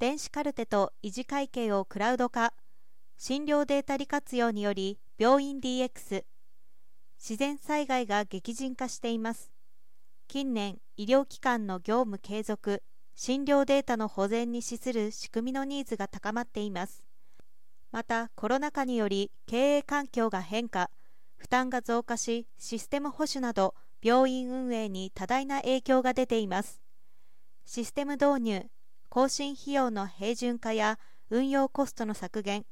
電子カルテと維持会計をクラウド化。診療データ利活用により病院 DX 自然災害が激甚化しています。近年医療機関の業務継続診療データの保全に資する仕組みのニーズが高まっています。またコロナ禍により経営環境が変化負担が増加しシステム保守など病院運営に多大な影響が出ています。システム導入更新費用の平準化や運用コストの削減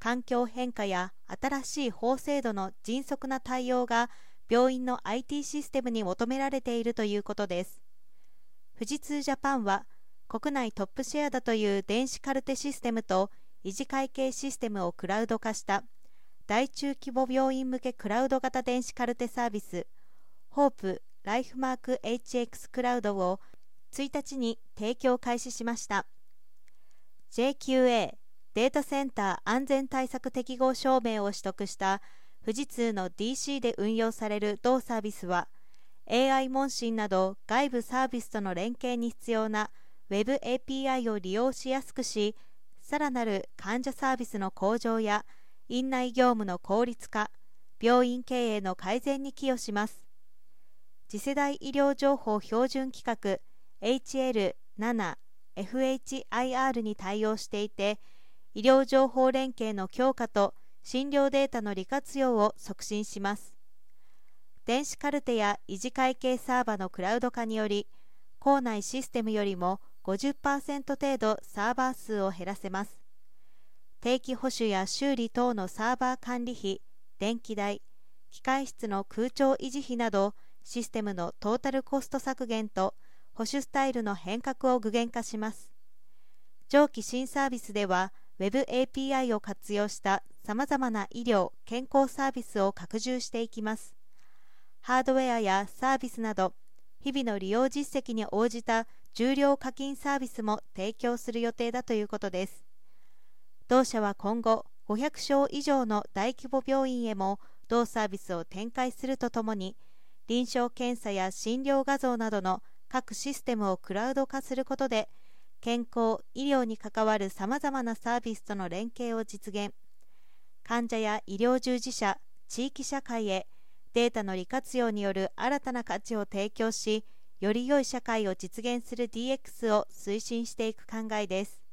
環境変化や新しい法制度の迅速な対応が病院の IT システムに求められているということです。富士通ジャパンは国内トップシェアだという電子カルテシステムと維持会計システムをクラウド化した大中規模病院向けクラウド型電子カルテサービスホープライフマーク HX クラウドを1日に提供開始しました。JQA データセンター安全対策適合証明を取得した富士通の DC で運用される同サービスは AI 問診など外部サービスとの連携に必要な Web API を利用しやすくしさらなる患者サービスの向上や院内業務の効率化病院経営の改善に寄与します。次世代医療情報標準規格 HL7FHIR に対応していて医療情報連携の強化と診療データの利活用を促進します。電子カルテや維持会計サーバのクラウド化により校内システムよりも50%程度サーバー数を減らせます。定期保守や修理等のサーバー管理費電気代機械室の空調維持費などシステムのトータルコスト削減と保守スタイルの変革を具現化します。上記新サービスでは Web API を活用したさまざまな医療・健康サービスを拡充していきます。ハードウェアやサービスなど日々の利用実績に応じた重量課金サービスも提供する予定だということです。同社は今後500床以上の大規模病院へも同サービスを展開するとともに臨床検査や診療画像などの各システムをクラウド化することで健康・医療に関わるさまざまなサービスとの連携を実現。患者や医療従事者地域社会へデータの利活用による新たな価値を提供しより良い社会を実現する DX を推進していく考えです。